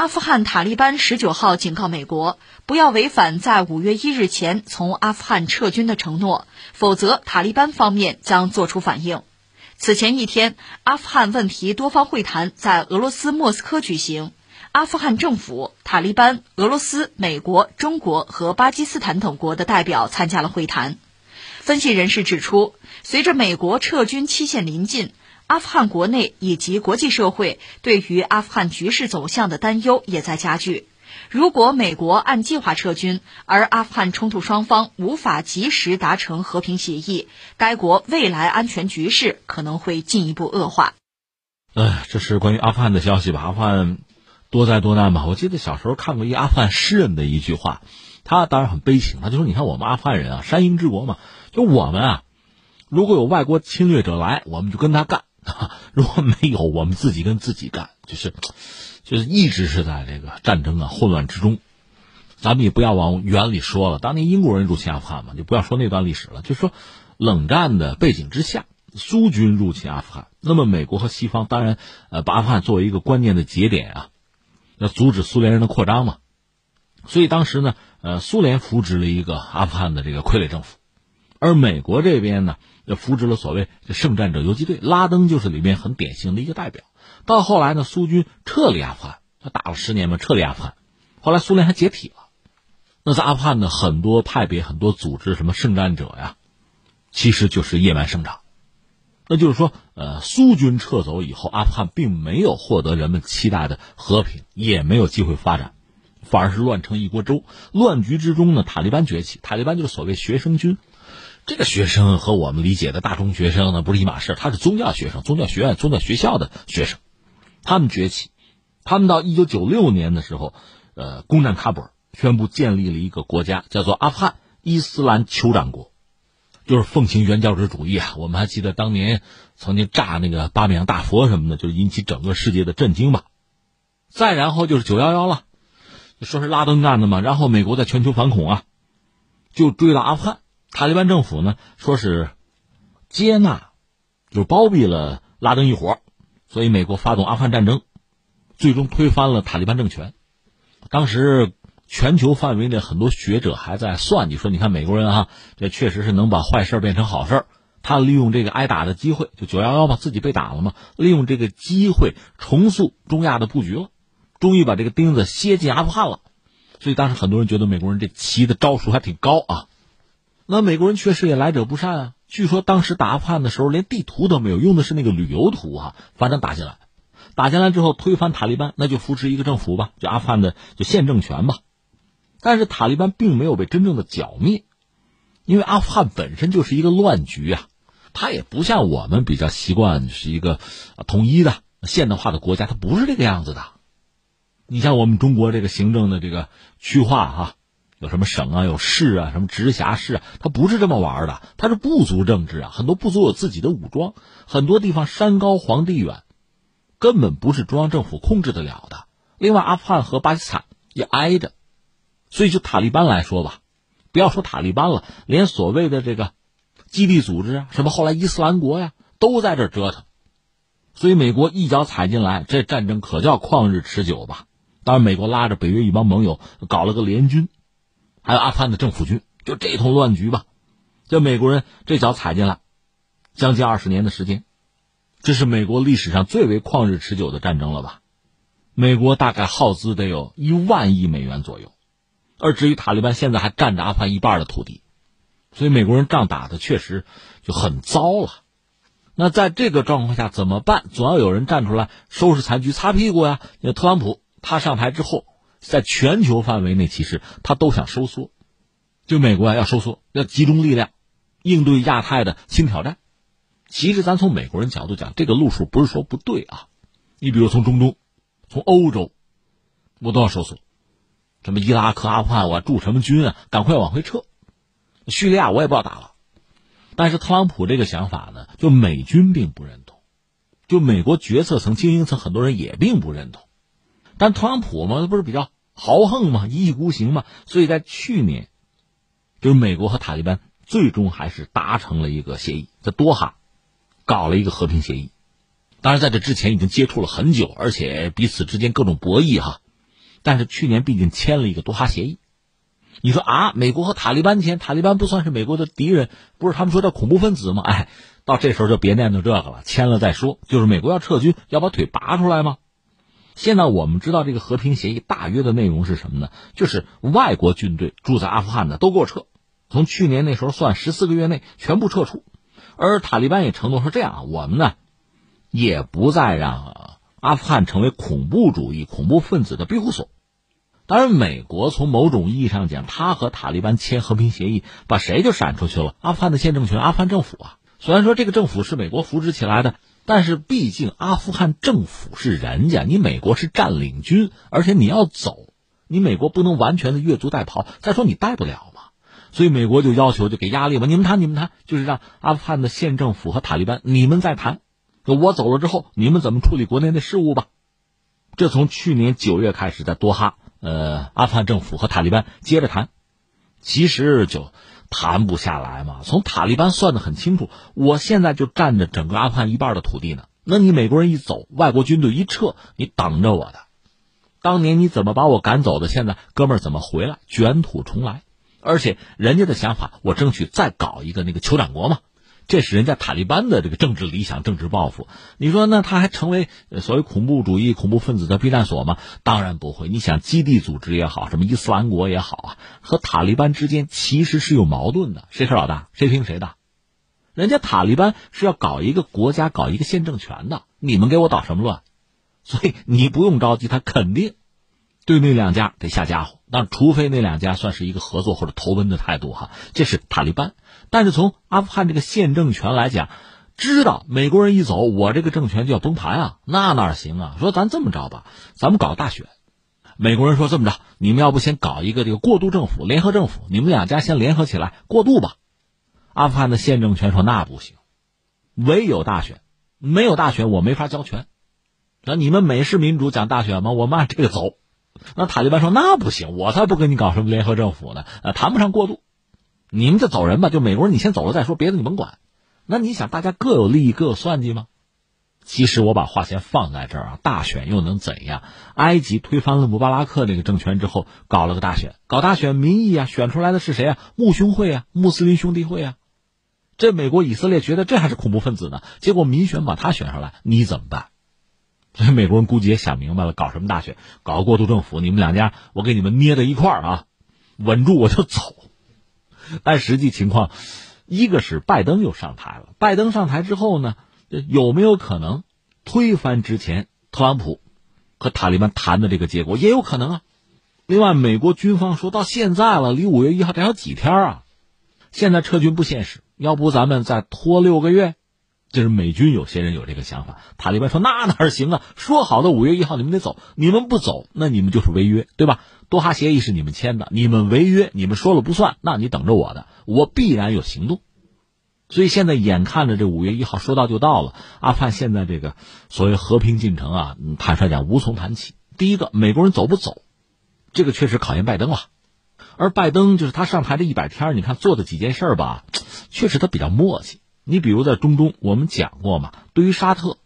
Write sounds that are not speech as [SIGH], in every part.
阿富汗塔利班十九号警告美国，不要违反在五月一日前从阿富汗撤军的承诺，否则塔利班方面将作出反应。此前一天，阿富汗问题多方会谈在俄罗斯莫斯科举行，阿富汗政府、塔利班、俄罗斯、美国、中国和巴基斯坦等国的代表参加了会谈。分析人士指出，随着美国撤军期限临近，阿富汗国内以及国际社会对于阿富汗局势走向的担忧也在加剧。如果美国按计划撤军，而阿富汗冲突双方无法及时达成和平协议，该国未来安全局势可能会进一步恶化。哎，这是关于阿富汗的消息吧？阿富汗多灾多难吧？我记得小时候看过一阿富汗诗人的一句话，他当然很悲情，他就说：“你看我们阿富汗人啊，山鹰之国嘛。”就我们啊，如果有外国侵略者来，我们就跟他干；啊 [LAUGHS] 如果没有，我们自己跟自己干。就是，就是一直是在这个战争啊混乱之中。咱们也不要往远里说了，当年英国人入侵阿富汗嘛，就不要说那段历史了。就说冷战的背景之下，苏军入侵阿富汗，那么美国和西方当然呃把阿富汗作为一个关键的节点啊，要阻止苏联人的扩张嘛。所以当时呢，呃，苏联扶植了一个阿富汗的这个傀儡政府。而美国这边呢，就扶植了所谓“这圣战者游击队”，拉登就是里面很典型的一个代表。到后来呢，苏军撤离阿富汗，他打了十年嘛，撤离阿富汗。后来苏联还解体了。那在阿富汗的很多派别、很多组织，什么圣战者呀，其实就是野蛮生长。那就是说，呃，苏军撤走以后，阿富汗并没有获得人们期待的和平，也没有机会发展，反而是乱成一锅粥。乱局之中呢，塔利班崛起，塔利班就是所谓学生军。这个学生和我们理解的大中学生呢不是一码事，他是宗教学生、宗教学院、宗教学校的学生，他们崛起，他们到一九九六年的时候，呃，攻占喀布尔，宣布建立了一个国家，叫做阿富汗伊斯兰酋长国，就是奉行原教旨主义啊。我们还记得当年曾经炸那个巴米扬大佛什么的，就引起整个世界的震惊吧。再然后就是九幺幺了，说是拉登干的嘛。然后美国在全球反恐啊，就追到阿富汗。塔利班政府呢，说是接纳，就包庇了拉登一伙，所以美国发动阿富汗战争，最终推翻了塔利班政权。当时全球范围内很多学者还在算计，说你看美国人哈，这确实是能把坏事变成好事他利用这个挨打的机会，就九幺幺嘛，自己被打了嘛，利用这个机会重塑中亚的布局了，终于把这个钉子楔进阿富汗了。所以当时很多人觉得美国人这棋的招数还挺高啊。那美国人确实也来者不善啊！据说当时打阿富汗的时候，连地图都没有，用的是那个旅游图啊。反正打进来，打进来之后推翻塔利班，那就扶持一个政府吧，就阿富汗的就现政权吧。但是塔利班并没有被真正的剿灭，因为阿富汗本身就是一个乱局啊，它也不像我们比较习惯是一个统一的现代化的国家，它不是这个样子的。你像我们中国这个行政的这个区划哈。有什么省啊，有市啊，什么直辖市啊，它不是这么玩的，它是部族政治啊。很多部族有自己的武装，很多地方山高皇帝远，根本不是中央政府控制得了的。另外，阿富汗和巴基斯坦也挨着，所以就塔利班来说吧，不要说塔利班了，连所谓的这个基地组织啊，什么后来伊斯兰国呀，都在这折腾。所以美国一脚踩进来，这战争可叫旷日持久吧。当然，美国拉着北约一帮盟友搞了个联军。还有阿富汗的政府军，就这通乱局吧，这美国人这脚踩进来，将近二十年的时间，这是美国历史上最为旷日持久的战争了吧？美国大概耗资得有一万亿美元左右，而至于塔利班现在还占着阿富汗一半的土地，所以美国人仗打的确实就很糟了。那在这个状况下怎么办？总要有人站出来收拾残局、擦屁股呀。那特朗普他上台之后。在全球范围内，其实他都想收缩，就美国啊要收缩，要集中力量应对亚太的新挑战。其实咱从美国人角度讲，这个路数不是说不对啊。你比如从中东、从欧洲，我都要收缩。什么伊拉克、阿富汗，我驻什么军啊？赶快往回撤。叙利亚我也不要打了。但是特朗普这个想法呢，就美军并不认同，就美国决策层、精英层很多人也并不认同。但特朗普嘛，他不是比较豪横嘛，一意孤行嘛，所以在去年，就是美国和塔利班最终还是达成了一个协议，在多哈搞了一个和平协议。当然，在这之前已经接触了很久，而且彼此之间各种博弈哈。但是去年毕竟签了一个多哈协议。你说啊，美国和塔利班签，塔利班不算是美国的敌人，不是他们说的恐怖分子吗？哎，到这时候就别念叨这个了，签了再说。就是美国要撤军，要把腿拔出来吗？现在我们知道这个和平协议大约的内容是什么呢？就是外国军队住在阿富汗的都给我撤，从去年那时候算，十四个月内全部撤出。而塔利班也承诺说，这样我们呢，也不再让阿富汗成为恐怖主义、恐怖分子的庇护所。当然，美国从某种意义上讲，他和塔利班签和平协议，把谁就闪出去了？阿富汗的现政权，阿富汗政府啊。虽然说这个政府是美国扶植起来的，但是毕竟阿富汗政府是人家，你美国是占领军，而且你要走，你美国不能完全的越俎代庖。再说你带不了嘛，所以美国就要求，就给压力嘛，你们谈，你们谈，就是让阿富汗的县政府和塔利班你们再谈。我走了之后，你们怎么处理国内的事务吧？这从去年九月开始，在多哈。呃，阿富汗政府和塔利班接着谈，其实就谈不下来嘛。从塔利班算得很清楚，我现在就占着整个阿富汗一半的土地呢。那你美国人一走，外国军队一撤，你等着我的。当年你怎么把我赶走的？现在哥们儿怎么回来？卷土重来，而且人家的想法，我争取再搞一个那个酋长国嘛。这是人家塔利班的这个政治理想、政治抱负。你说，那他还成为所谓恐怖主义、恐怖分子的避难所吗？当然不会。你想，基地组织也好，什么伊斯兰国也好啊，和塔利班之间其实是有矛盾的。谁是老大？谁听谁的？人家塔利班是要搞一个国家、搞一个宪政权的。你们给我捣什么乱？所以你不用着急，他肯定对那两家得下家伙。那除非那两家算是一个合作或者投奔的态度哈，这是塔利班。但是从阿富汗这个现政权来讲，知道美国人一走，我这个政权就要崩盘啊，那哪行啊？说咱这么着吧，咱们搞大选。美国人说这么着，你们要不先搞一个这个过渡政府、联合政府，你们两家先联合起来过渡吧。阿富汗的现政权说那不行，唯有大选，没有大选我没法交权。那你们美式民主讲大选吗？我们按这个走。那塔利班说那不行，我才不跟你搞什么联合政府呢，呃，谈不上过渡。你们就走人吧，就美国人，你先走了再说，别的你甭管。那你想，大家各有利益，各有算计吗？其实我把话先放在这儿啊，大选又能怎样？埃及推翻了穆巴拉克那个政权之后，搞了个大选，搞大选，民意啊，选出来的是谁啊？穆兄会啊，穆斯林兄弟会啊。这美国以色列觉得这还是恐怖分子呢，结果民选把他选上来，你怎么办？所以美国人估计也想明白了，搞什么大选？搞个过渡政府，你们两家我给你们捏在一块儿啊，稳住我就走。但实际情况，一个是拜登又上台了。拜登上台之后呢，有没有可能推翻之前特朗普和塔利班谈的这个结果？也有可能啊。另外，美国军方说到现在了，离五月一号还有几天啊？现在撤军不现实，要不咱们再拖六个月？就是美军有些人有这个想法。塔利班说那哪行啊？说好的五月一号你们得走，你们不走，那你们就是违约，对吧？多哈协议是你们签的，你们违约，你们说了不算，那你等着我的，我必然有行动。所以现在眼看着这五月一号说到就到了，阿富汗现在这个所谓和平进程啊，坦率讲无从谈起。第一个，美国人走不走，这个确实考验拜登了。而拜登就是他上台这一百天，你看做的几件事吧，确实他比较磨叽。你比如在中东，我们讲过嘛，对于沙特，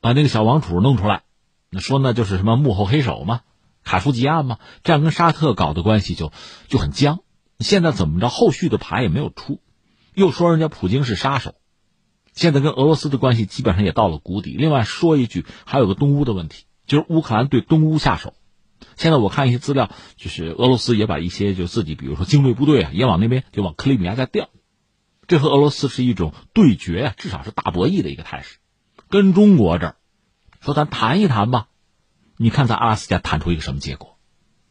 把那个小王储弄出来，那说那就是什么幕后黑手嘛。卡舒吉案嘛？这样跟沙特搞的关系就就很僵。现在怎么着？后续的牌也没有出，又说人家普京是杀手。现在跟俄罗斯的关系基本上也到了谷底。另外说一句，还有个东乌的问题，就是乌克兰对东乌下手。现在我看一些资料，就是俄罗斯也把一些就自己，比如说精锐部队啊，也往那边就往克里米亚在调。这和俄罗斯是一种对决啊，至少是大博弈的一个态势。跟中国这儿说，咱谈一谈吧。你看，在阿拉斯加谈出一个什么结果？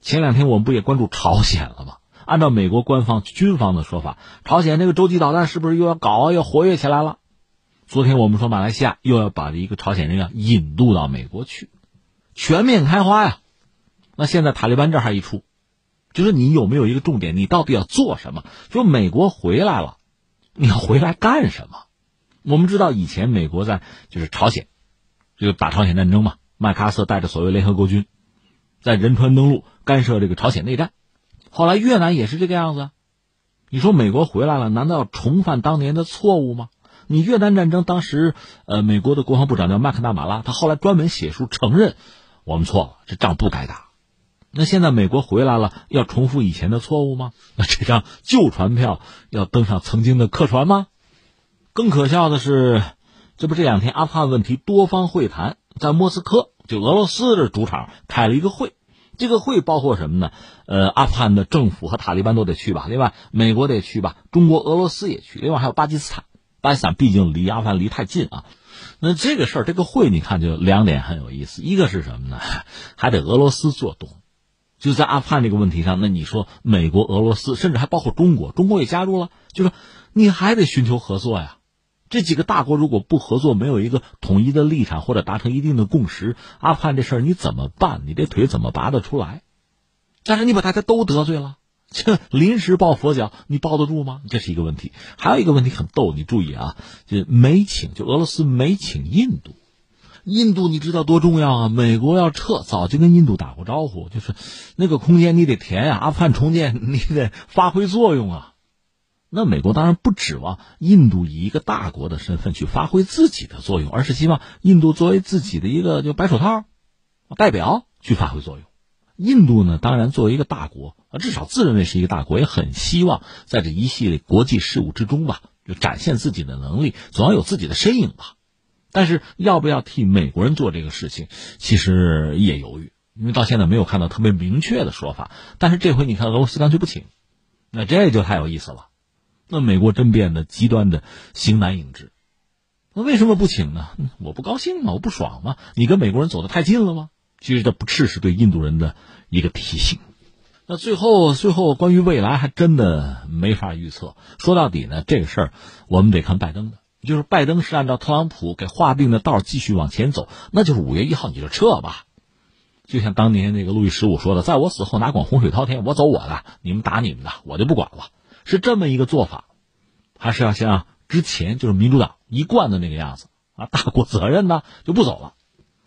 前两天我们不也关注朝鲜了吗？按照美国官方军方的说法，朝鲜这个洲际导弹是不是又要搞又？活跃起来了？昨天我们说马来西亚又要把一个朝鲜人要引渡到美国去，全面开花呀！那现在塔利班这还一出，就是你有没有一个重点？你到底要做什么？就美国回来了，你要回来干什么？我们知道以前美国在就是朝鲜，就打朝鲜战争嘛。麦克阿瑟带着所谓联合国军，在仁川登陆干涉这个朝鲜内战，后来越南也是这个样子。你说美国回来了，难道要重犯当年的错误吗？你越南战争当时，呃，美国的国防部长叫麦克纳马拉，他后来专门写书承认我们错了，这仗不该打。那现在美国回来了，要重复以前的错误吗？[LAUGHS] 那这张旧船票要登上曾经的客船吗？更可笑的是，这不这两天阿富汗问题多方会谈在莫斯科，就俄罗斯的主场开了一个会。这个会包括什么呢？呃，阿富汗的政府和塔利班都得去吧，另外美国得去吧，中国、俄罗斯也去，另外还有巴基斯坦。巴基斯坦毕竟离阿富汗离太近啊。那这个事儿，这个会你看就两点很有意思，一个是什么呢？[LAUGHS] 还得俄罗斯做东，就在阿富汗这个问题上，那你说美国、俄罗斯，甚至还包括中国，中国也加入了，就说你还得寻求合作呀。这几个大国如果不合作，没有一个统一的立场或者达成一定的共识，阿富汗这事儿你怎么办？你这腿怎么拔得出来？但是你把大家都得罪了，这 [LAUGHS] 临时抱佛脚，你抱得住吗？这是一个问题。还有一个问题很逗，你注意啊，就没请，就俄罗斯没请印度。印度你知道多重要啊？美国要撤，早就跟印度打过招呼，就是那个空间你得填呀，阿富汗重建你得发挥作用啊。那美国当然不指望印度以一个大国的身份去发挥自己的作用，而是希望印度作为自己的一个就白手套代表去发挥作用。印度呢，当然作为一个大国啊，至少自认为是一个大国，也很希望在这一系列国际事务之中吧，就展现自己的能力，总要有自己的身影吧。但是要不要替美国人做这个事情，其实也犹豫，因为到现在没有看到特别明确的说法。但是这回你看，俄罗斯干脆不请，那这就太有意思了。那美国真变得极端的形单影只，那为什么不请呢？我不高兴吗？我不爽吗？你跟美国人走得太近了吗？其实这不啻是对印度人的一个提醒。那最后，最后关于未来还真的没法预测。说到底呢，这个事儿我们得看拜登的，就是拜登是按照特朗普给划定的道继续往前走，那就是五月一号你就撤吧。就像当年那个路易十五说的：“在我死后哪管洪水滔天，我走我的，你们打你们的，我就不管了。”是这么一个做法，还是要像之前就是民主党一贯的那个样子啊？大国责任呢就不走了，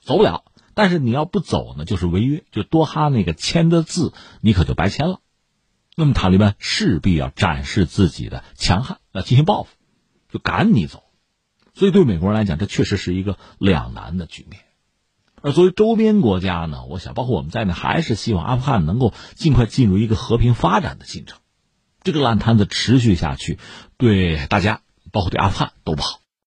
走不了。但是你要不走呢，就是违约，就多哈那个签的字，你可就白签了。那么塔利班势必要展示自己的强悍，要进行报复，就赶你走。所以对美国人来讲，这确实是一个两难的局面。而作为周边国家呢，我想包括我们在内，还是希望阿富汗能够尽快进入一个和平发展的进程。这个烂摊子持续下去，对大家，包括对阿富汗都不好。